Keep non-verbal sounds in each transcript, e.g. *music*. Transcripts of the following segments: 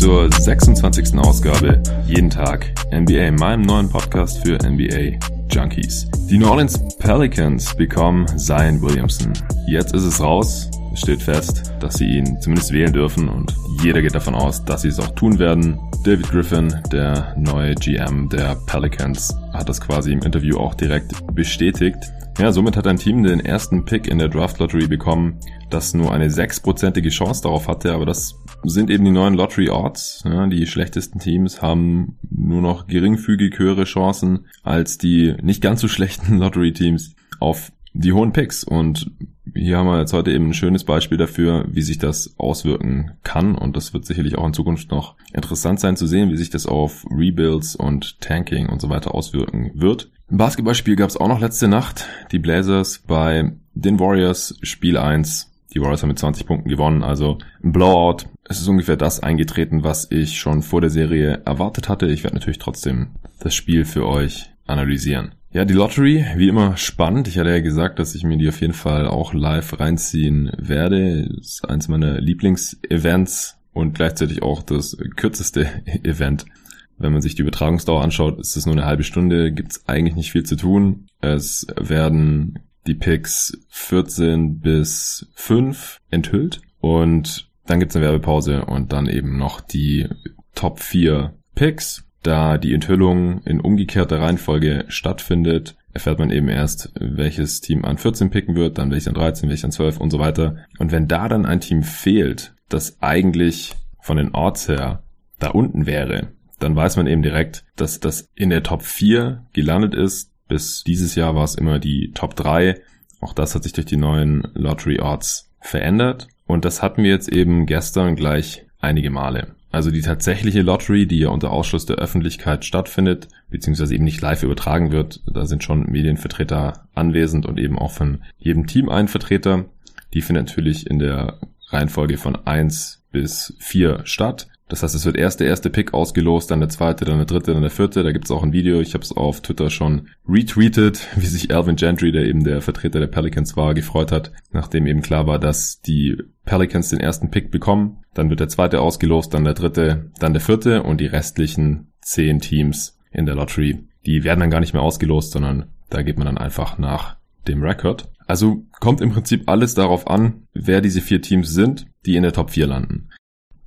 zur 26. Ausgabe Jeden Tag NBA, meinem neuen Podcast für NBA Junkies. Die New Orleans Pelicans bekommen Zion Williamson. Jetzt ist es raus. Es steht fest, dass sie ihn zumindest wählen dürfen und jeder geht davon aus, dass sie es auch tun werden. David Griffin, der neue GM der Pelicans, hat das quasi im Interview auch direkt bestätigt. Ja, somit hat ein Team den ersten Pick in der Draft Lottery bekommen, das nur eine sechsprozentige Chance darauf hatte, aber das sind eben die neuen Lottery Odds. Ja, die schlechtesten Teams haben nur noch geringfügig höhere Chancen als die nicht ganz so schlechten *laughs* Lottery Teams auf die hohen Picks. Und hier haben wir jetzt heute eben ein schönes Beispiel dafür, wie sich das auswirken kann. Und das wird sicherlich auch in Zukunft noch interessant sein zu sehen, wie sich das auf Rebuilds und Tanking und so weiter auswirken wird. Ein Basketballspiel gab es auch noch letzte Nacht. Die Blazers bei den Warriors Spiel 1. Die Warriors haben mit 20 Punkten gewonnen, also ein Blowout. Es ist ungefähr das eingetreten, was ich schon vor der Serie erwartet hatte. Ich werde natürlich trotzdem das Spiel für euch analysieren. Ja, die Lottery, wie immer spannend. Ich hatte ja gesagt, dass ich mir die auf jeden Fall auch live reinziehen werde. Das ist eins meiner Lieblingsevents und gleichzeitig auch das kürzeste *laughs* Event. Wenn man sich die Übertragungsdauer anschaut, ist es nur eine halbe Stunde, gibt es eigentlich nicht viel zu tun. Es werden die Picks 14 bis 5 enthüllt und dann gibt es eine Werbepause und dann eben noch die Top 4 Picks da die Enthüllung in umgekehrter Reihenfolge stattfindet, erfährt man eben erst, welches Team an 14 picken wird, dann welches an 13, welches an 12 und so weiter. Und wenn da dann ein Team fehlt, das eigentlich von den Orts her da unten wäre, dann weiß man eben direkt, dass das in der Top 4 gelandet ist. Bis dieses Jahr war es immer die Top 3. Auch das hat sich durch die neuen Lottery Odds verändert. Und das hatten wir jetzt eben gestern gleich einige Male. Also die tatsächliche Lottery, die ja unter Ausschluss der Öffentlichkeit stattfindet, beziehungsweise eben nicht live übertragen wird, da sind schon Medienvertreter anwesend und eben auch von jedem Team ein Vertreter. Die findet natürlich in der Reihenfolge von eins bis vier statt. Das heißt, es wird erst der erste Pick ausgelost, dann der zweite, dann der dritte, dann der vierte. Da gibt's auch ein Video, ich habe es auf Twitter schon retweetet, *laughs* wie sich Alvin Gentry, der eben der Vertreter der Pelicans war, gefreut hat, nachdem eben klar war, dass die Pelicans den ersten Pick bekommen. Dann wird der zweite ausgelost, dann der dritte, dann der vierte und die restlichen zehn Teams in der Lottery, die werden dann gar nicht mehr ausgelost, sondern da geht man dann einfach nach dem Record. Also kommt im Prinzip alles darauf an, wer diese vier Teams sind, die in der Top 4 landen.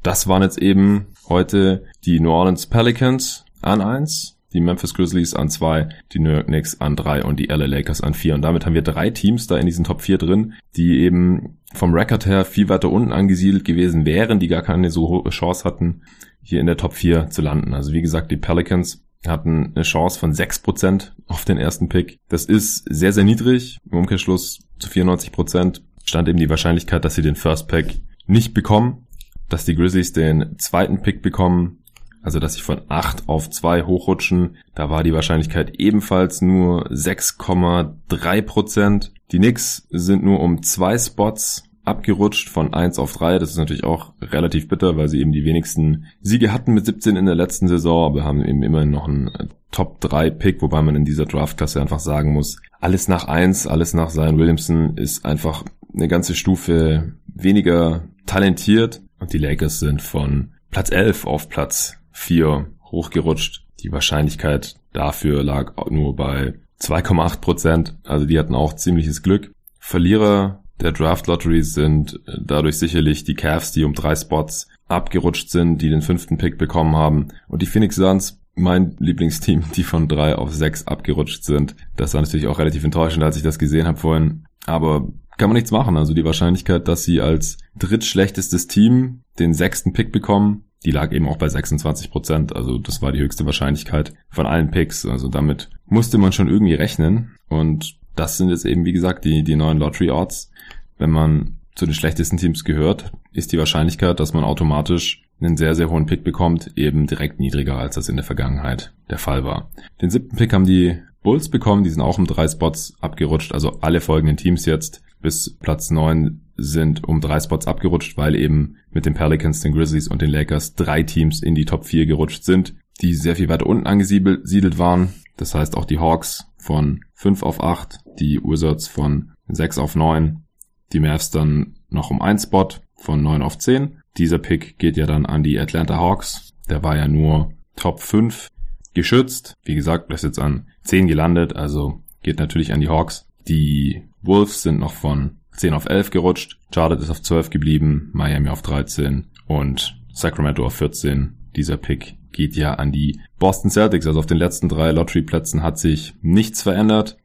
Das waren jetzt eben heute die New Orleans Pelicans an eins, die Memphis Grizzlies an zwei, die New York Knicks an drei und die LA Lakers an vier. Und damit haben wir drei Teams da in diesen Top 4 drin, die eben vom Record her viel weiter unten angesiedelt gewesen wären, die gar keine so hohe Chance hatten, hier in der Top 4 zu landen. Also wie gesagt, die Pelicans hatten eine Chance von 6% auf den ersten Pick. Das ist sehr, sehr niedrig. Im Umkehrschluss zu 94% stand eben die Wahrscheinlichkeit, dass sie den First Pick nicht bekommen dass die Grizzlies den zweiten Pick bekommen, also dass sie von 8 auf 2 hochrutschen. Da war die Wahrscheinlichkeit ebenfalls nur 6,3% Die Knicks sind nur um zwei Spots abgerutscht von 1 auf 3. Das ist natürlich auch relativ bitter, weil sie eben die wenigsten Siege hatten mit 17 in der letzten Saison, aber haben eben immerhin noch einen Top 3 Pick, wobei man in dieser Draftklasse einfach sagen muss, alles nach 1, alles nach Zion Williamson ist einfach eine ganze Stufe weniger talentiert und die Lakers sind von Platz 11 auf Platz 4 hochgerutscht. Die Wahrscheinlichkeit dafür lag nur bei 2,8 Prozent. Also die hatten auch ziemliches Glück. Verlierer der Draft Lottery sind dadurch sicherlich die Cavs, die um drei Spots abgerutscht sind, die den fünften Pick bekommen haben. Und die Phoenix Suns, mein Lieblingsteam, *laughs* die von drei auf sechs abgerutscht sind. Das war natürlich auch relativ enttäuschend, als ich das gesehen habe vorhin. Aber kann man nichts machen. Also die Wahrscheinlichkeit, dass sie als drittschlechtestes Team den sechsten Pick bekommen, die lag eben auch bei 26 Prozent. Also das war die höchste Wahrscheinlichkeit von allen Picks. Also damit musste man schon irgendwie rechnen. Und das sind jetzt eben, wie gesagt, die, die neuen Lottery Odds. Wenn man zu den schlechtesten Teams gehört, ist die Wahrscheinlichkeit, dass man automatisch einen sehr, sehr hohen Pick bekommt, eben direkt niedriger, als das in der Vergangenheit der Fall war. Den siebten Pick haben die Bulls bekommen, die sind auch um drei Spots abgerutscht, also alle folgenden Teams jetzt bis Platz 9 sind um drei Spots abgerutscht, weil eben mit den Pelicans, den Grizzlies und den Lakers drei Teams in die Top 4 gerutscht sind, die sehr viel weiter unten angesiedelt waren. Das heißt auch die Hawks von 5 auf 8, die Wizards von 6 auf 9, die Mavs dann noch um einen Spot von 9 auf 10. Dieser Pick geht ja dann an die Atlanta Hawks. Der war ja nur Top 5 geschützt. Wie gesagt, ist jetzt an 10 gelandet, also geht natürlich an die Hawks. Die Wolves sind noch von 10 auf 11 gerutscht. Charlotte ist auf 12 geblieben, Miami auf 13 und Sacramento auf 14. Dieser Pick geht ja an die Boston Celtics. Also auf den letzten drei Lottery-Plätzen hat sich nichts verändert.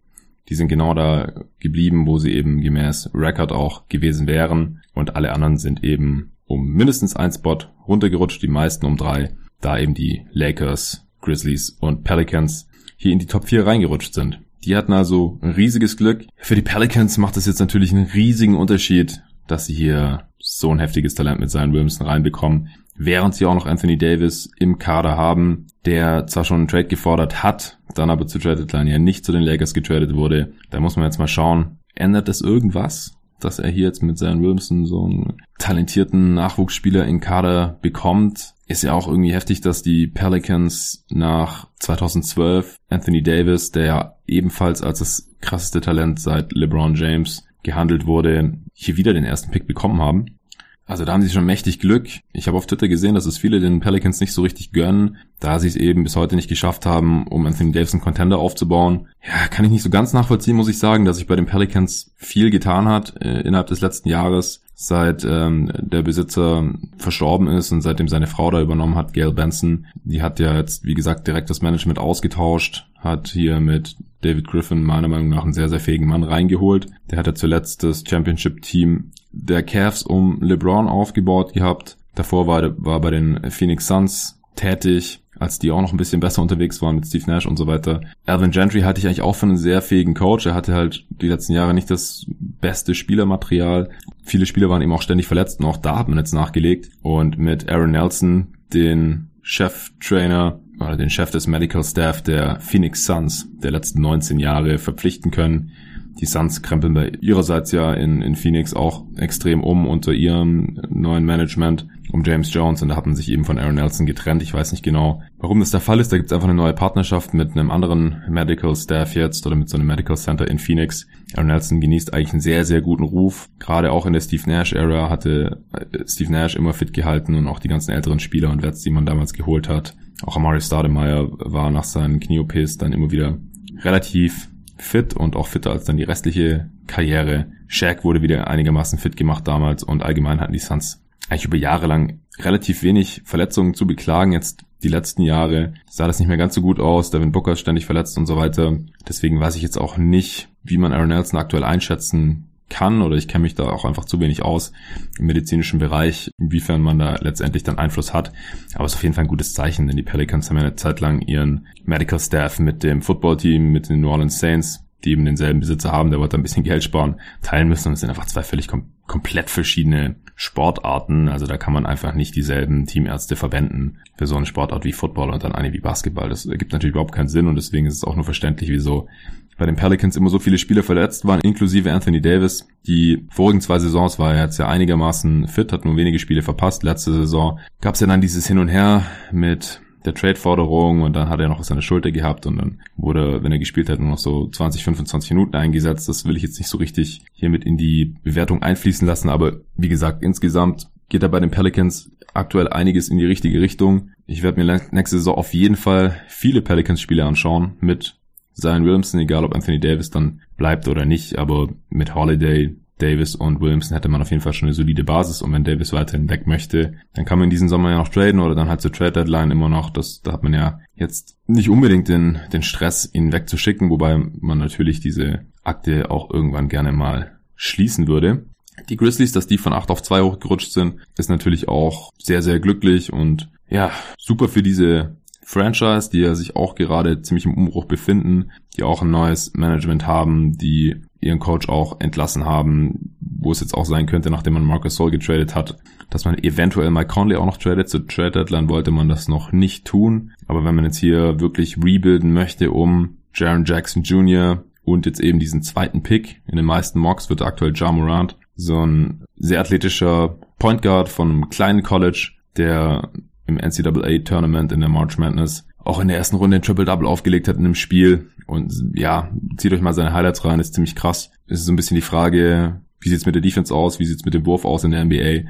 Die sind genau da geblieben, wo sie eben gemäß Record auch gewesen wären. Und alle anderen sind eben um mindestens ein Spot runtergerutscht, die meisten um drei, da eben die Lakers, Grizzlies und Pelicans hier in die Top 4 reingerutscht sind. Die hatten also ein riesiges Glück. Für die Pelicans macht es jetzt natürlich einen riesigen Unterschied, dass sie hier so ein heftiges Talent mit Zion Williamson reinbekommen, während sie auch noch Anthony Davis im Kader haben, der zwar schon einen Trade gefordert hat, dann aber zu Trade Deadline ja nicht zu den Lakers getradet wurde. Da muss man jetzt mal schauen, ändert das irgendwas? Dass er hier jetzt mit Zion Williamson so einen talentierten Nachwuchsspieler in Kader bekommt. Ist ja auch irgendwie heftig, dass die Pelicans nach 2012 Anthony Davis, der ja ebenfalls als das krasseste Talent seit LeBron James gehandelt wurde, hier wieder den ersten Pick bekommen haben. Also da haben sie schon mächtig Glück. Ich habe auf Twitter gesehen, dass es viele den Pelicans nicht so richtig gönnen, da sie es eben bis heute nicht geschafft haben, um Anthony Davis einen Contender aufzubauen. Ja, kann ich nicht so ganz nachvollziehen, muss ich sagen, dass sich bei den Pelicans viel getan hat äh, innerhalb des letzten Jahres, seit ähm, der Besitzer verstorben ist und seitdem seine Frau da übernommen hat, Gail Benson. Die hat ja jetzt, wie gesagt, direkt das Management ausgetauscht, hat hier mit David Griffin meiner Meinung nach einen sehr, sehr fähigen Mann reingeholt. Der hat ja zuletzt das Championship-Team der Cavs um LeBron aufgebaut gehabt. Davor war, war bei den Phoenix Suns tätig, als die auch noch ein bisschen besser unterwegs waren mit Steve Nash und so weiter. Alvin Gentry hatte ich eigentlich auch für einen sehr fähigen Coach. Er hatte halt die letzten Jahre nicht das beste Spielermaterial. Viele Spieler waren eben auch ständig verletzt und auch da hat man jetzt nachgelegt. Und mit Aaron Nelson, den Cheftrainer oder den Chef des Medical Staff der Phoenix Suns der letzten 19 Jahre verpflichten können, die Suns krempeln bei ihrerseits ja in, in Phoenix auch extrem um unter ihrem neuen Management um James Jones und da hat man sich eben von Aaron Nelson getrennt. Ich weiß nicht genau, warum das der Fall ist. Da gibt es einfach eine neue Partnerschaft mit einem anderen Medical Staff jetzt oder mit so einem Medical Center in Phoenix. Aaron Nelson genießt eigentlich einen sehr, sehr guten Ruf. Gerade auch in der Steve Nash-Ära hatte äh, Steve Nash immer fit gehalten und auch die ganzen älteren Spieler und Wets, die man damals geholt hat. Auch Amari Stoudemire war nach seinen Knie-OPs dann immer wieder relativ fit und auch fitter als dann die restliche Karriere. Shaq wurde wieder einigermaßen fit gemacht damals und allgemein hatten die Suns eigentlich über Jahre lang relativ wenig Verletzungen zu beklagen. Jetzt die letzten Jahre sah das nicht mehr ganz so gut aus. Devin Booker ist ständig verletzt und so weiter. Deswegen weiß ich jetzt auch nicht, wie man Aaron Nelson aktuell einschätzen kann oder ich kenne mich da auch einfach zu wenig aus im medizinischen Bereich, inwiefern man da letztendlich dann Einfluss hat. Aber es ist auf jeden Fall ein gutes Zeichen, denn die Pelicans haben ja eine Zeit lang ihren Medical Staff mit dem Footballteam, mit den New Orleans Saints, die eben denselben Besitzer haben, der wollte ein bisschen Geld sparen, teilen müssen und es sind einfach zwei völlig kom komplett verschiedene Sportarten. Also da kann man einfach nicht dieselben Teamärzte verwenden für so eine Sportart wie Football und dann eine wie Basketball. Das ergibt natürlich überhaupt keinen Sinn und deswegen ist es auch nur verständlich, wieso bei den Pelicans immer so viele Spieler verletzt waren, inklusive Anthony Davis. Die vorigen zwei Saisons war er jetzt ja einigermaßen fit, hat nur wenige Spiele verpasst. Letzte Saison gab es ja dann dieses Hin und Her mit der Trade-Forderung und dann hat er noch seine Schulter gehabt und dann wurde, wenn er gespielt hat, nur noch so 20, 25 Minuten eingesetzt. Das will ich jetzt nicht so richtig hier mit in die Bewertung einfließen lassen, aber wie gesagt, insgesamt geht da bei den Pelicans aktuell einiges in die richtige Richtung. Ich werde mir nächste Saison auf jeden Fall viele Pelicans-Spiele anschauen mit Zion Williamson, egal ob Anthony Davis dann bleibt oder nicht, aber mit Holiday, Davis und Williamson hätte man auf jeden Fall schon eine solide Basis und wenn Davis weiterhin weg möchte, dann kann man diesen Sommer ja noch traden oder dann halt zur Trade Deadline immer noch, das, da hat man ja jetzt nicht unbedingt den, den Stress, ihn wegzuschicken, wobei man natürlich diese Akte auch irgendwann gerne mal schließen würde. Die Grizzlies, dass die von 8 auf 2 hochgerutscht sind, ist natürlich auch sehr, sehr glücklich und ja, super für diese Franchise, die ja sich auch gerade ziemlich im Umbruch befinden, die auch ein neues Management haben, die ihren Coach auch entlassen haben, wo es jetzt auch sein könnte, nachdem man Marcus Sol getradet hat, dass man eventuell Mike Conley auch noch tradet. Zu Trade Deadline wollte man das noch nicht tun. Aber wenn man jetzt hier wirklich rebuilden möchte um Jaron Jackson Jr. und jetzt eben diesen zweiten Pick, in den meisten Mocks wird aktuell Ja Morant So ein sehr athletischer Point Guard von einem kleinen College, der im NCAA Tournament in der March Madness auch in der ersten Runde ein Triple-Double aufgelegt hat in einem Spiel. Und ja, zieht euch mal seine Highlights rein, ist ziemlich krass. Es ist so ein bisschen die Frage, wie sieht's mit der Defense aus, wie sieht's mit dem Wurf aus in der NBA?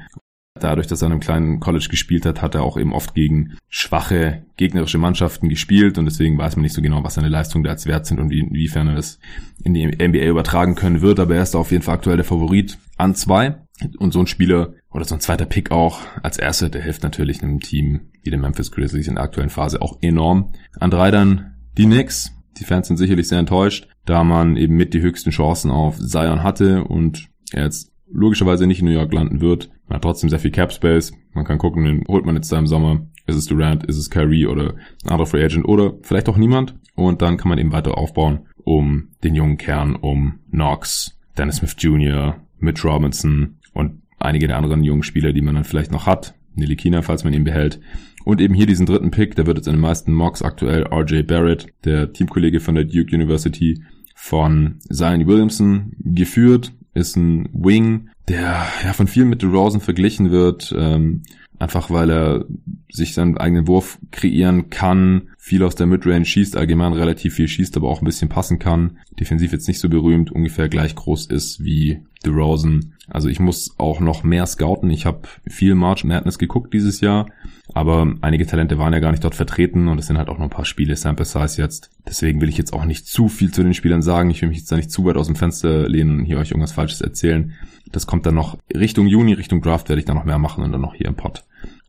Dadurch, dass er in einem kleinen College gespielt hat, hat er auch eben oft gegen schwache gegnerische Mannschaften gespielt und deswegen weiß man nicht so genau, was seine Leistungen da als wert sind und inwiefern er das in die NBA übertragen können wird, aber er ist auf jeden Fall aktuell der Favorit an zwei und so ein Spieler oder so ein zweiter Pick auch als erster, der hilft natürlich einem Team wie den Memphis Grizzlies in der aktuellen Phase auch enorm. An drei dann die Knicks. Die Fans sind sicherlich sehr enttäuscht, da man eben mit die höchsten Chancen auf Zion hatte und er jetzt logischerweise nicht in New York landen wird. Man hat trotzdem sehr viel Cap Space. Man kann gucken, den holt man jetzt da im Sommer. Ist es Durant, ist es Kyrie oder ein anderer Free Agent oder vielleicht auch niemand. Und dann kann man eben weiter aufbauen um den jungen Kern, um Knox, Dennis Smith Jr., Mitch Robinson und einige der anderen jungen Spieler, die man dann vielleicht noch hat. Nili Kina, falls man ihn behält. Und eben hier diesen dritten Pick, der wird jetzt in den meisten Mocks aktuell RJ Barrett, der Teamkollege von der Duke University von Zion Williamson geführt, ist ein Wing, der ja von vielen mit DeRozan verglichen wird, ähm, einfach weil er sich seinen eigenen Wurf kreieren kann, viel aus der Midrange schießt, allgemein relativ viel schießt, aber auch ein bisschen passen kann. Defensiv jetzt nicht so berühmt, ungefähr gleich groß ist wie DeRozan. Also ich muss auch noch mehr scouten. Ich habe viel March Madness geguckt dieses Jahr, aber einige Talente waren ja gar nicht dort vertreten und es sind halt auch noch ein paar Spiele Sample Size jetzt. Deswegen will ich jetzt auch nicht zu viel zu den Spielern sagen. Ich will mich jetzt da nicht zu weit aus dem Fenster lehnen und hier euch irgendwas Falsches erzählen. Das kommt dann noch Richtung Juni, Richtung Draft werde ich dann noch mehr machen und dann noch hier im Pod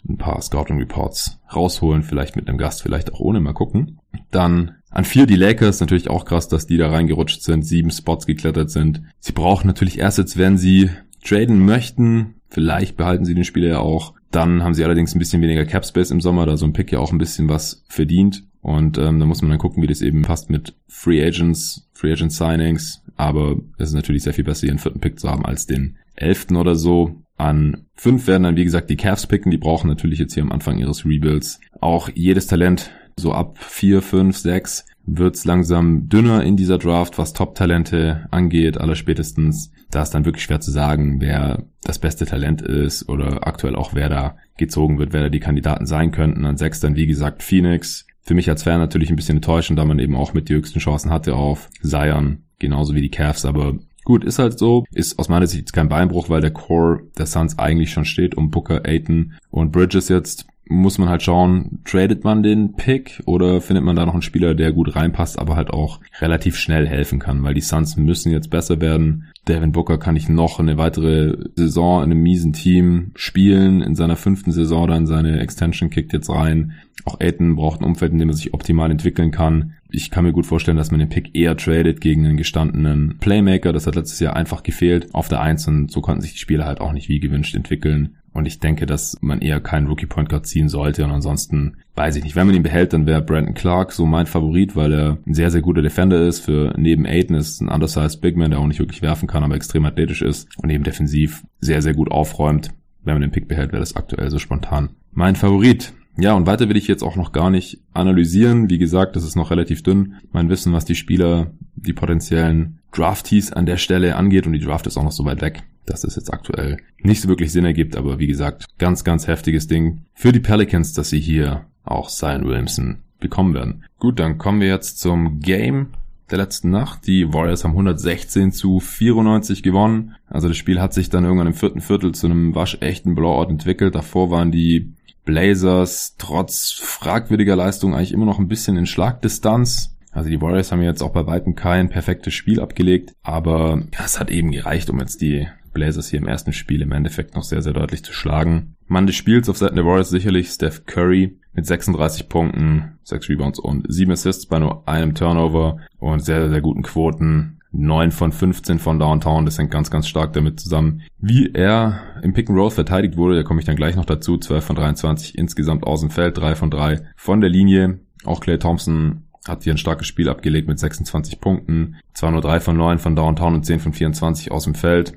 ein paar Scouting Reports rausholen, vielleicht mit einem Gast, vielleicht auch ohne, mal gucken. Dann an vier die Lakers, natürlich auch krass, dass die da reingerutscht sind, sieben Spots geklettert sind. Sie brauchen natürlich Assets, wenn sie traden möchten. Vielleicht behalten sie den Spieler ja auch. Dann haben sie allerdings ein bisschen weniger Cap Space im Sommer, da so ein Pick ja auch ein bisschen was verdient. Und ähm, da muss man dann gucken, wie das eben passt mit Free Agents, Free Agent Signings. Aber es ist natürlich sehr viel besser, ihren vierten Pick zu haben als den elften oder so. An fünf werden dann, wie gesagt, die Cavs picken. Die brauchen natürlich jetzt hier am Anfang ihres Rebuilds auch jedes Talent. So ab vier, fünf, sechs wird's langsam dünner in dieser Draft, was Top-Talente angeht, allerspätestens. Da ist dann wirklich schwer zu sagen, wer das beste Talent ist oder aktuell auch wer da gezogen wird, wer da die Kandidaten sein könnten. An sechs dann, wie gesagt, Phoenix. Für mich als Fan natürlich ein bisschen enttäuschend, da man eben auch mit die höchsten Chancen hatte auf Zion, genauso wie die Cavs, aber Gut, ist halt so. Ist aus meiner Sicht kein Beinbruch, weil der Core der Suns eigentlich schon steht um Booker, Aiton und Bridges jetzt muss man halt schauen, tradet man den Pick oder findet man da noch einen Spieler, der gut reinpasst, aber halt auch relativ schnell helfen kann, weil die Suns müssen jetzt besser werden. Devin Booker kann ich noch eine weitere Saison in einem miesen Team spielen, in seiner fünften Saison dann seine Extension kickt jetzt rein. Auch Aiton braucht ein Umfeld, in dem er sich optimal entwickeln kann. Ich kann mir gut vorstellen, dass man den Pick eher tradet gegen einen gestandenen Playmaker. Das hat letztes Jahr einfach gefehlt auf der Eins und so konnten sich die Spieler halt auch nicht wie gewünscht entwickeln. Und ich denke, dass man eher keinen Rookie Point Guard ziehen sollte. Und ansonsten weiß ich nicht. Wenn man ihn behält, dann wäre Brandon Clark so mein Favorit, weil er ein sehr, sehr guter Defender ist. Für neben Aiden ist ein undersized Big Man, der auch nicht wirklich werfen kann, aber extrem athletisch ist. Und eben defensiv sehr, sehr gut aufräumt. Wenn man den Pick behält, wäre das aktuell so spontan mein Favorit. Ja, und weiter will ich jetzt auch noch gar nicht analysieren. Wie gesagt, das ist noch relativ dünn. Mein Wissen, was die Spieler, die potenziellen Draftees an der Stelle angeht. Und die Draft ist auch noch so weit weg dass das jetzt aktuell nicht so wirklich Sinn ergibt, aber wie gesagt, ganz, ganz heftiges Ding für die Pelicans, dass sie hier auch Zion Williamson bekommen werden. Gut, dann kommen wir jetzt zum Game der letzten Nacht. Die Warriors haben 116 zu 94 gewonnen. Also das Spiel hat sich dann irgendwann im vierten Viertel zu einem waschechten Blowout entwickelt. Davor waren die Blazers trotz fragwürdiger Leistung eigentlich immer noch ein bisschen in Schlagdistanz. Also die Warriors haben jetzt auch bei weitem kein perfektes Spiel abgelegt, aber es hat eben gereicht, um jetzt die Blazers hier im ersten Spiel im Endeffekt noch sehr, sehr deutlich zu schlagen. Mann des Spiels auf Seiten der Warriors sicherlich Steph Curry mit 36 Punkten, 6 Rebounds und 7 Assists bei nur einem Turnover und sehr, sehr guten Quoten. 9 von 15 von Downtown, das hängt ganz, ganz stark damit zusammen. Wie er im Pick and Roll verteidigt wurde, da komme ich dann gleich noch dazu. 12 von 23 insgesamt aus dem Feld, 3 von 3 von der Linie. Auch Clay Thompson hat hier ein starkes Spiel abgelegt mit 26 Punkten. Zwar nur 3 von 9 von Downtown und 10 von 24 aus dem Feld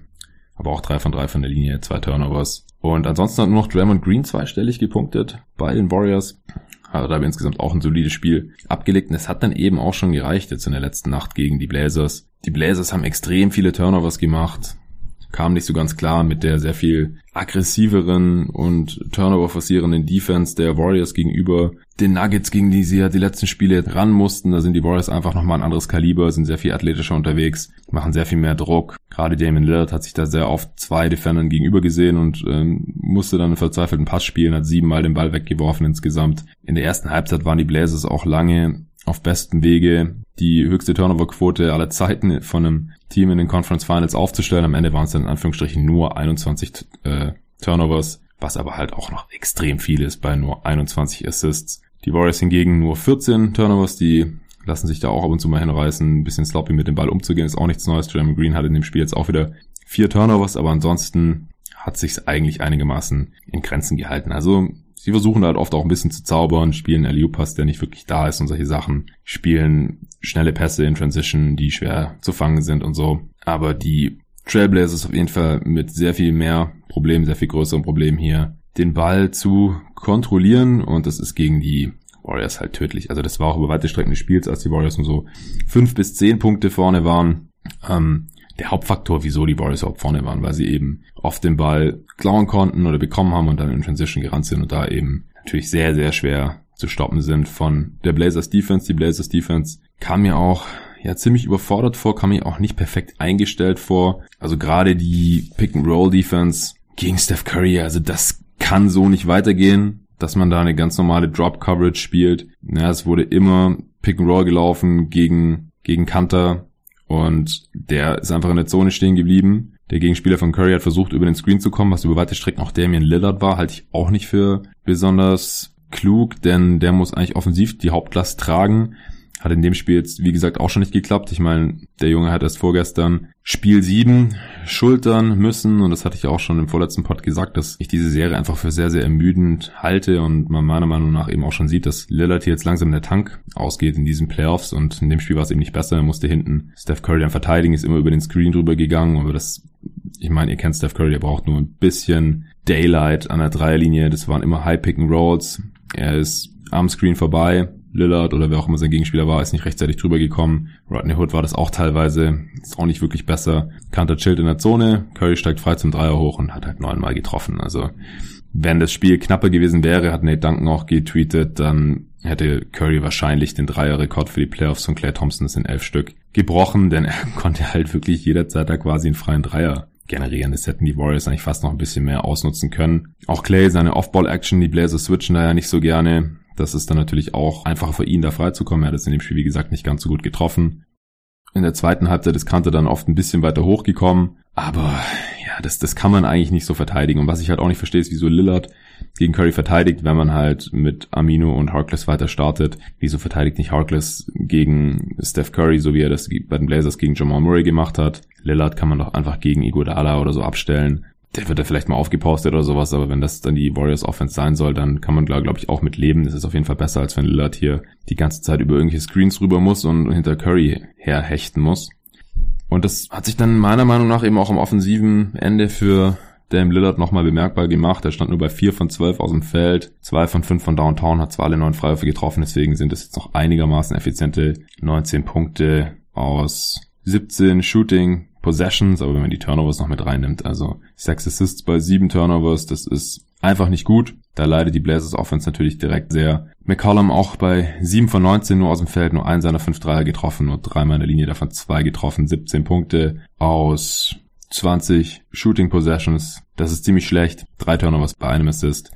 aber auch drei von drei von der Linie, zwei Turnovers. Und ansonsten hat nur noch Draymond Green zweistellig gepunktet bei den Warriors. Hat aber insgesamt auch ein solides Spiel abgelegt und es hat dann eben auch schon gereicht jetzt in der letzten Nacht gegen die Blazers. Die Blazers haben extrem viele Turnovers gemacht. Kam nicht so ganz klar mit der sehr viel aggressiveren und Turnover forcierenden Defense der Warriors gegenüber den Nuggets, gegen die sie ja die letzten Spiele ran mussten. Da sind die Warriors einfach nochmal ein anderes Kaliber, sind sehr viel athletischer unterwegs, machen sehr viel mehr Druck. Gerade Damon Lillard hat sich da sehr oft zwei Defendern gegenüber gesehen und ähm, musste dann einen verzweifelten Pass spielen, hat siebenmal den Ball weggeworfen insgesamt. In der ersten Halbzeit waren die Blazers auch lange auf bestem Wege, die höchste Turnover-Quote aller Zeiten von einem Team in den Conference Finals aufzustellen. Am Ende waren es dann in Anführungsstrichen nur 21 äh, Turnovers, was aber halt auch noch extrem viel ist bei nur 21 Assists. Die Warriors hingegen nur 14 Turnovers, die lassen sich da auch ab und zu mal hinreißen. Ein bisschen sloppy mit dem Ball umzugehen, ist auch nichts Neues. Jeremy Green hat in dem Spiel jetzt auch wieder vier Turnovers, aber ansonsten hat sich's eigentlich einigermaßen in Grenzen gehalten. Also sie versuchen halt oft auch ein bisschen zu zaubern, spielen Eliupas, der nicht wirklich da ist und solche Sachen, spielen schnelle Pässe in Transition, die schwer zu fangen sind und so. Aber die Trailblazers auf jeden Fall mit sehr viel mehr Problemen, sehr viel größeren Problemen hier, den Ball zu kontrollieren und das ist gegen die Warriors halt tödlich. Also das war auch über weite Strecken des Spiels, als die Warriors nur so fünf bis zehn Punkte vorne waren. Ähm, der Hauptfaktor, wieso die Warriors überhaupt vorne waren, weil sie eben oft den Ball klauen konnten oder bekommen haben und dann in Transition gerannt sind und da eben natürlich sehr, sehr schwer zu stoppen sind von der Blazers Defense. Die Blazers Defense kam mir auch ja ziemlich überfordert vor, kam mir auch nicht perfekt eingestellt vor. Also gerade die Pick-and-Roll Defense gegen Steph Curry, also das kann so nicht weitergehen, dass man da eine ganz normale Drop-Coverage spielt. Ja, es wurde immer Pick-and-Roll gelaufen gegen, gegen Kanter und der ist einfach in der Zone stehen geblieben. Der Gegenspieler von Curry hat versucht, über den Screen zu kommen, was über weite Strecken auch Damian Lillard war, halte ich auch nicht für besonders klug, denn der muss eigentlich offensiv die Hauptlast tragen. Hat in dem Spiel jetzt, wie gesagt, auch schon nicht geklappt. Ich meine, der Junge hat erst vorgestern Spiel 7 schultern müssen und das hatte ich auch schon im vorletzten Pod gesagt, dass ich diese Serie einfach für sehr, sehr ermüdend halte und man meiner Meinung nach eben auch schon sieht, dass Lillard jetzt langsam der Tank ausgeht in diesen Playoffs und in dem Spiel war es eben nicht besser. Er musste hinten Steph Curry dann verteidigen, ist immer über den Screen drüber gegangen, aber das ich meine, ihr kennt Steph Curry, der braucht nur ein bisschen Daylight an der Dreierlinie. Das waren immer High Pick and Rolls. Er ist am Screen vorbei, Lillard oder wer auch immer sein Gegenspieler war, ist nicht rechtzeitig drüber gekommen. Rodney Hood war das auch teilweise, ist auch nicht wirklich besser. Kanter chillt in der Zone, Curry steigt frei zum Dreier hoch und hat halt neunmal getroffen. Also wenn das Spiel knapper gewesen wäre, hat Nate Duncan auch getweetet, dann hätte Curry wahrscheinlich den Dreierrekord für die Playoffs von Claire Thompson, das sind elf Stück, gebrochen, denn er *laughs* konnte halt wirklich jederzeit da quasi einen freien Dreier generieren. Das hätten die Warriors eigentlich fast noch ein bisschen mehr ausnutzen können. Auch Clay, seine Off-Ball-Action, die Blazers switchen da ja nicht so gerne. Das ist dann natürlich auch einfacher für ihn, da freizukommen. Er hat es in dem Spiel, wie gesagt, nicht ganz so gut getroffen. In der zweiten Halbzeit ist Kante dann oft ein bisschen weiter hochgekommen. Aber ja, das, das kann man eigentlich nicht so verteidigen. Und was ich halt auch nicht verstehe, ist, wieso Lillard gegen Curry verteidigt, wenn man halt mit Amino und Harkless weiter startet. Wieso verteidigt nicht Harkless gegen Steph Curry, so wie er das bei den Blazers gegen Jamal Murray gemacht hat? Lillard kann man doch einfach gegen Iguodala oder so abstellen der wird da vielleicht mal aufgepostet oder sowas, aber wenn das dann die Warriors Offense sein soll, dann kann man da, glaube ich, auch mit leben. Das ist auf jeden Fall besser, als wenn Lillard hier die ganze Zeit über irgendwelche Screens rüber muss und hinter Curry herhechten muss. Und das hat sich dann meiner Meinung nach eben auch am offensiven Ende für Dame Lillard nochmal bemerkbar gemacht. Er stand nur bei 4 von 12 aus dem Feld, 2 von 5 von Downtown, hat zwar alle neun Freiwürfe getroffen, deswegen sind es jetzt noch einigermaßen effiziente 19 Punkte aus 17 Shooting, Possessions, aber wenn man die Turnovers noch mit reinnimmt, also sechs Assists bei sieben Turnovers, das ist einfach nicht gut. Da leidet die Blazers Offense natürlich direkt sehr. McCollum auch bei 7 von 19 nur aus dem Feld, nur einen seiner 5 Dreier getroffen, nur dreimal in der Linie, davon zwei getroffen, 17 Punkte aus 20 Shooting Possessions. Das ist ziemlich schlecht. Drei Turnovers bei einem Assist.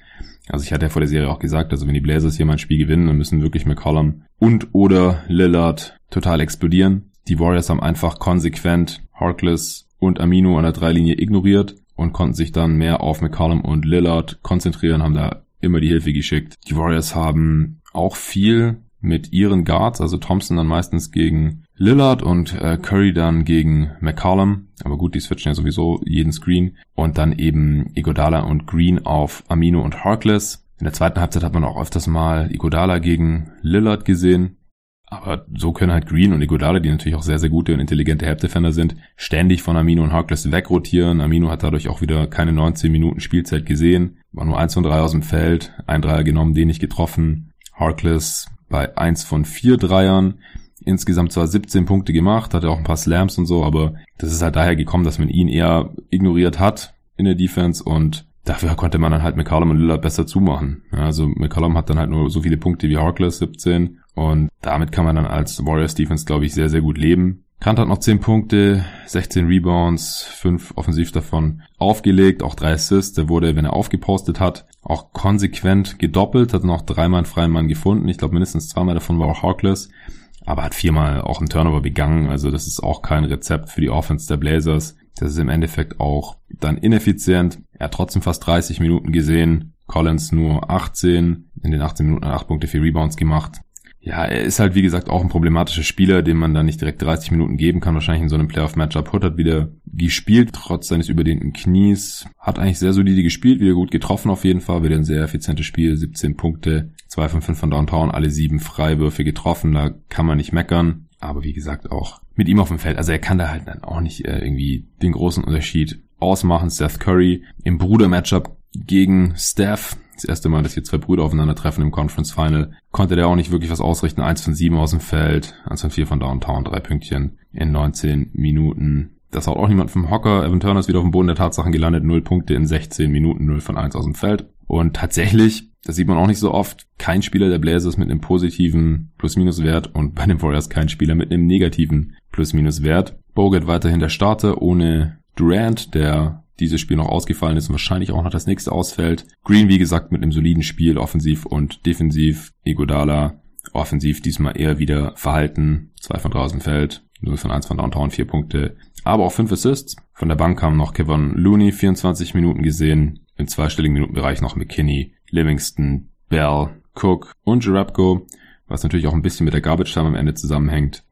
Also ich hatte ja vor der Serie auch gesagt, also wenn die Blazers hier mal ein Spiel gewinnen, dann müssen wirklich McCollum und oder Lillard total explodieren. Die Warriors haben einfach konsequent Harkless und Amino an der Dreilinie ignoriert und konnten sich dann mehr auf McCollum und Lillard konzentrieren, haben da immer die Hilfe geschickt. Die Warriors haben auch viel mit ihren Guards, also Thompson dann meistens gegen Lillard und äh, Curry dann gegen McCollum. Aber gut, die switchen ja sowieso jeden Screen. Und dann eben Igodala und Green auf Amino und Harkless. In der zweiten Halbzeit hat man auch öfters mal Igodala gegen Lillard gesehen. Aber so können halt Green und Iguodala, die natürlich auch sehr, sehr gute und intelligente Help-Defender sind, ständig von Amino und Harkless wegrotieren. Amino hat dadurch auch wieder keine 19 Minuten Spielzeit gesehen. War nur 1 von 3 aus dem Feld, ein Dreier genommen, den nicht getroffen. Harkless bei 1 von 4 Dreiern. insgesamt zwar 17 Punkte gemacht, hatte auch ein paar Slams und so, aber das ist halt daher gekommen, dass man ihn eher ignoriert hat in der Defense und dafür konnte man dann halt McCollum und Lillard besser zumachen. Ja, also McCollum hat dann halt nur so viele Punkte wie Harkless, 17 und damit kann man dann als Warriors Defense, glaube ich, sehr, sehr gut leben. Kant hat noch 10 Punkte, 16 Rebounds, 5 offensiv davon aufgelegt, auch 3 Assists. Der wurde, wenn er aufgepostet hat, auch konsequent gedoppelt, hat noch dreimal einen freien Mann gefunden. Ich glaube, mindestens zweimal davon war auch Harkless, aber hat viermal auch einen Turnover begangen. Also das ist auch kein Rezept für die Offense der Blazers. Das ist im Endeffekt auch dann ineffizient. Er hat trotzdem fast 30 Minuten gesehen. Collins nur 18. In den 18 Minuten hat 8 Punkte, 4 Rebounds gemacht ja, er ist halt wie gesagt auch ein problematischer Spieler, dem man dann nicht direkt 30 Minuten geben kann. Wahrscheinlich in so einem Playoff-Matchup. Hood hat wieder gespielt, trotz seines überdehnten Knies. Hat eigentlich sehr solide gespielt, wieder gut getroffen auf jeden Fall. Wieder ein sehr effizientes Spiel, 17 Punkte, 2 von 5 von Downtown, alle 7 Freiwürfe getroffen. Da kann man nicht meckern. Aber wie gesagt auch mit ihm auf dem Feld. Also er kann da halt dann auch nicht äh, irgendwie den großen Unterschied ausmachen. Seth Curry im Bruder-Matchup gegen Steph das erste Mal, dass hier zwei Brüder aufeinandertreffen im Conference Final, konnte der auch nicht wirklich was ausrichten. Eins von sieben aus dem Feld, eins von vier von Downtown, drei Pünktchen in 19 Minuten. Das haut auch niemand vom Hocker. Evan Turner ist wieder auf dem Boden der Tatsachen gelandet. Null Punkte in 16 Minuten, 0 von 1 aus dem Feld. Und tatsächlich, das sieht man auch nicht so oft, kein Spieler der Blazers mit einem positiven Plus-Minus-Wert und bei den Warriors kein Spieler mit einem negativen Plus-Minus-Wert. Bogut weiterhin der Starter ohne Durant, der dieses Spiel noch ausgefallen ist und wahrscheinlich auch noch das nächste ausfällt. Green, wie gesagt, mit einem soliden Spiel, offensiv und defensiv. Egodala, offensiv diesmal eher wieder verhalten. Zwei von draußen Feld, 0 von 1 von Downtown, vier Punkte. Aber auch fünf Assists. Von der Bank kam noch Kevin Looney, 24 Minuten gesehen. Im zweistelligen Minutenbereich noch McKinney, Livingston, Bell, Cook und Jarabko, was natürlich auch ein bisschen mit der Garbage Time am Ende zusammenhängt.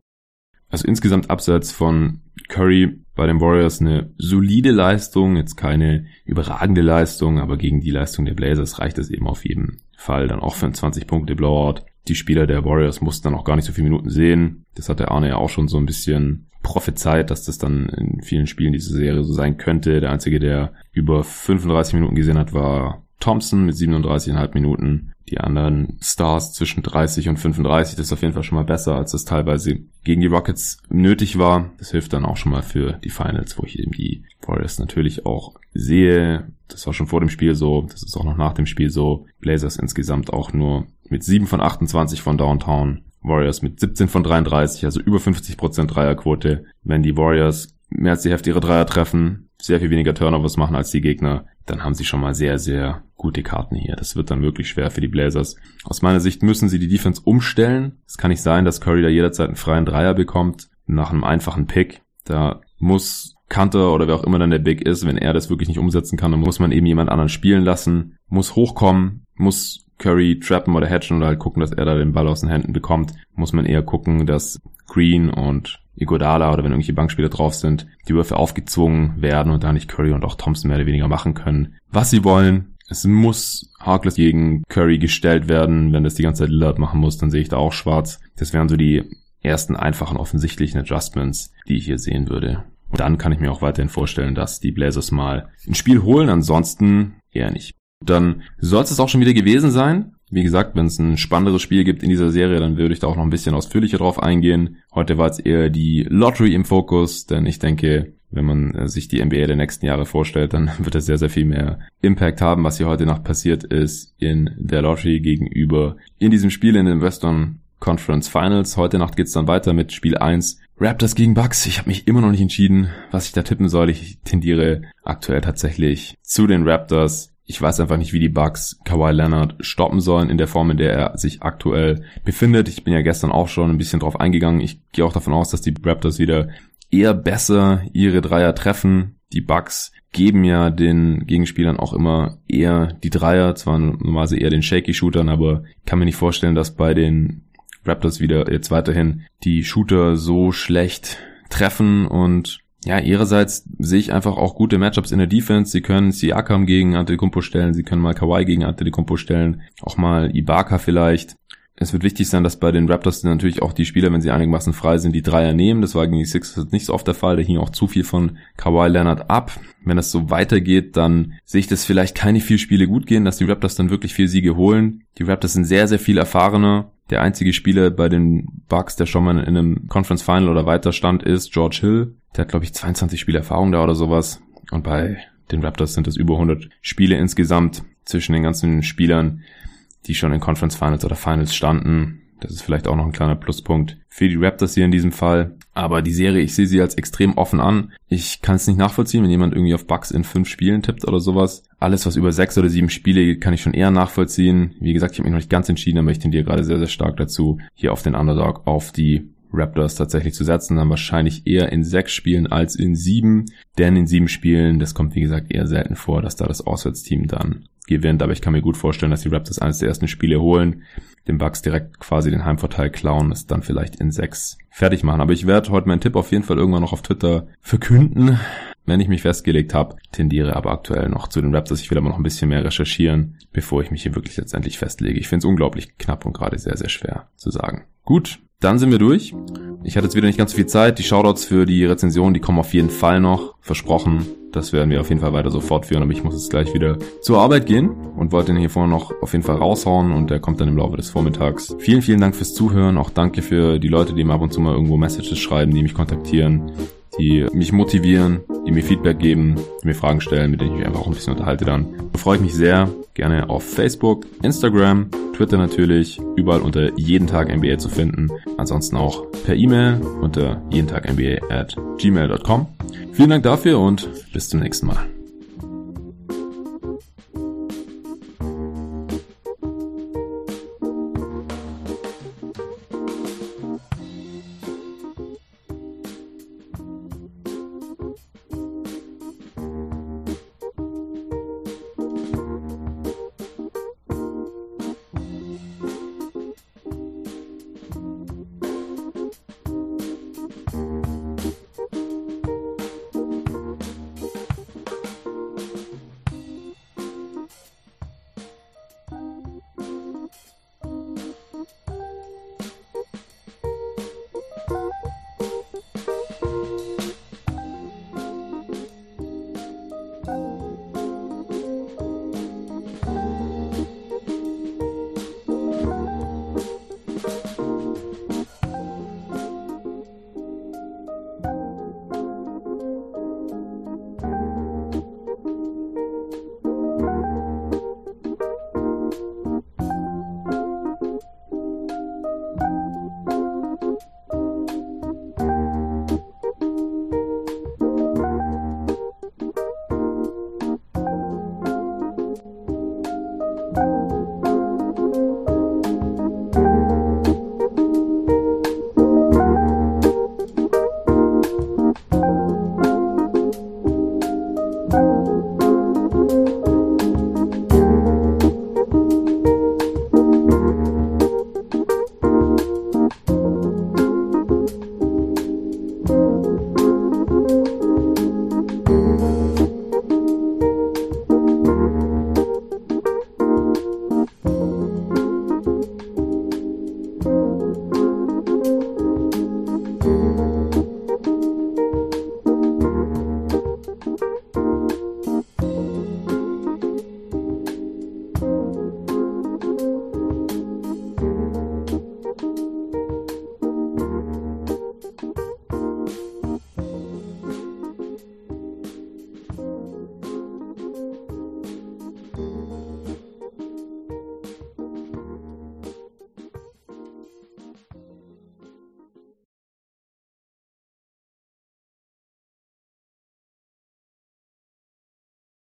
Also insgesamt abseits von Curry bei den Warriors eine solide Leistung, jetzt keine überragende Leistung, aber gegen die Leistung der Blazers reicht es eben auf jeden Fall dann auch für einen 20 Punkte Blowout. Die Spieler der Warriors mussten dann auch gar nicht so viele Minuten sehen. Das hat der Arne ja auch schon so ein bisschen prophezeit, dass das dann in vielen Spielen diese Serie so sein könnte. Der einzige, der über 35 Minuten gesehen hat, war Thompson mit 37,5 Minuten. Die anderen Stars zwischen 30 und 35, das ist auf jeden Fall schon mal besser, als das teilweise gegen die Rockets nötig war. Das hilft dann auch schon mal für die Finals, wo ich eben die Warriors natürlich auch sehe. Das war schon vor dem Spiel so, das ist auch noch nach dem Spiel so. Blazers insgesamt auch nur mit 7 von 28 von Downtown. Warriors mit 17 von 33, also über 50% Dreierquote. Wenn die Warriors mehr als die Hälfte ihrer Dreier treffen, sehr viel weniger Turnovers machen als die Gegner, dann haben sie schon mal sehr, sehr gute Karten hier. Das wird dann wirklich schwer für die Blazers. Aus meiner Sicht müssen sie die Defense umstellen. Es kann nicht sein, dass Curry da jederzeit einen freien Dreier bekommt nach einem einfachen Pick. Da muss Kanter oder wer auch immer dann der Big ist, wenn er das wirklich nicht umsetzen kann, dann muss man eben jemand anderen spielen lassen, muss hochkommen, muss Curry trappen oder hatchen oder halt gucken, dass er da den Ball aus den Händen bekommt. Muss man eher gucken, dass Green und Igodala oder wenn irgendwelche Bankspieler drauf sind, die Würfe aufgezwungen werden und da nicht Curry und auch Thompson mehr oder weniger machen können, was sie wollen. Es muss Harkless gegen Curry gestellt werden. Wenn das die ganze Zeit Lillard machen muss, dann sehe ich da auch schwarz. Das wären so die ersten einfachen offensichtlichen Adjustments, die ich hier sehen würde. Und dann kann ich mir auch weiterhin vorstellen, dass die Blazers mal ein Spiel holen, ansonsten eher nicht. Dann soll es auch schon wieder gewesen sein. Wie gesagt, wenn es ein spannenderes Spiel gibt in dieser Serie, dann würde ich da auch noch ein bisschen ausführlicher drauf eingehen. Heute war es eher die Lottery im Fokus, denn ich denke, wenn man äh, sich die NBA der nächsten Jahre vorstellt, dann *laughs* wird es sehr, sehr viel mehr Impact haben, was hier heute Nacht passiert ist in der Lottery gegenüber in diesem Spiel in den Western Conference Finals. Heute Nacht geht's dann weiter mit Spiel 1. Raptors gegen Bucks. Ich habe mich immer noch nicht entschieden, was ich da tippen soll. Ich tendiere aktuell tatsächlich zu den Raptors ich weiß einfach nicht, wie die Bucks Kawhi Leonard stoppen sollen in der Form, in der er sich aktuell befindet. Ich bin ja gestern auch schon ein bisschen drauf eingegangen. Ich gehe auch davon aus, dass die Raptors wieder eher besser ihre Dreier treffen. Die Bucks geben ja den Gegenspielern auch immer eher die Dreier, zwar normalerweise eher den Shaky-Shootern, aber kann mir nicht vorstellen, dass bei den Raptors wieder jetzt weiterhin die Shooter so schlecht treffen und ja, ihrerseits sehe ich einfach auch gute Matchups in der Defense. Sie können Siakam gegen Antetokounmpo stellen, sie können mal Kawhi gegen Antetokounmpo stellen, auch mal Ibaka vielleicht. Es wird wichtig sein, dass bei den Raptors natürlich auch die Spieler, wenn sie einigermaßen frei sind, die Dreier nehmen. Das war gegen die Sixers nicht so oft der Fall. Da hing auch zu viel von Kawhi Leonard ab. Wenn das so weitergeht, dann sehe ich das vielleicht keine vier Spiele gut gehen, dass die Raptors dann wirklich vier Siege holen. Die Raptors sind sehr, sehr viel erfahrener. Der einzige Spieler bei den Bucks, der schon mal in einem Conference Final oder weiter stand, ist George Hill. Der hat, glaube ich, 22 Spiele Erfahrung da oder sowas. Und bei den Raptors sind es über 100 Spiele insgesamt zwischen den ganzen Spielern, die schon in Conference Finals oder Finals standen. Das ist vielleicht auch noch ein kleiner Pluspunkt für die Raptors hier in diesem Fall. Aber die Serie, ich sehe sie als extrem offen an. Ich kann es nicht nachvollziehen, wenn jemand irgendwie auf Bucks in fünf Spielen tippt oder sowas. Alles, was über sechs oder sieben Spiele geht, kann ich schon eher nachvollziehen. Wie gesagt, ich habe mich noch nicht ganz entschieden, aber ich tendiere gerade sehr, sehr stark dazu, hier auf den Underdog, auf die Raptors tatsächlich zu setzen, dann wahrscheinlich eher in sechs Spielen als in sieben. Denn in sieben Spielen, das kommt wie gesagt eher selten vor, dass da das Auswärtsteam dann gewinnt. Aber ich kann mir gut vorstellen, dass die Raptors eines der ersten Spiele holen, den Bucks direkt quasi den Heimvorteil klauen, es dann vielleicht in sechs fertig machen. Aber ich werde heute meinen Tipp auf jeden Fall irgendwann noch auf Twitter verkünden, wenn ich mich festgelegt habe. Tendiere aber aktuell noch zu den Raptors. Ich will aber noch ein bisschen mehr recherchieren, bevor ich mich hier wirklich letztendlich festlege. Ich finde es unglaublich knapp und gerade sehr, sehr schwer zu sagen. Gut, dann sind wir durch. Ich hatte jetzt wieder nicht ganz so viel Zeit. Die Shoutouts für die Rezension, die kommen auf jeden Fall noch. Versprochen. Das werden wir auf jeden Fall weiter so fortführen. Aber ich muss jetzt gleich wieder zur Arbeit gehen und wollte den hier vorne noch auf jeden Fall raushauen und der kommt dann im Laufe des Vormittags. Vielen, vielen Dank fürs Zuhören. Auch danke für die Leute, die mir ab und zu mal irgendwo Messages schreiben, die mich kontaktieren, die mich motivieren, die mir Feedback geben, die mir Fragen stellen, mit denen ich mich einfach auch ein bisschen unterhalte dann. Da freue ich mich sehr. Gerne auf Facebook, Instagram, Twitter natürlich, überall unter jeden Tag NBA zu finden. Ansonsten auch per E-Mail unter jeden Tag NBA at gmail.com. Vielen Dank dafür und bis zum nächsten Mal.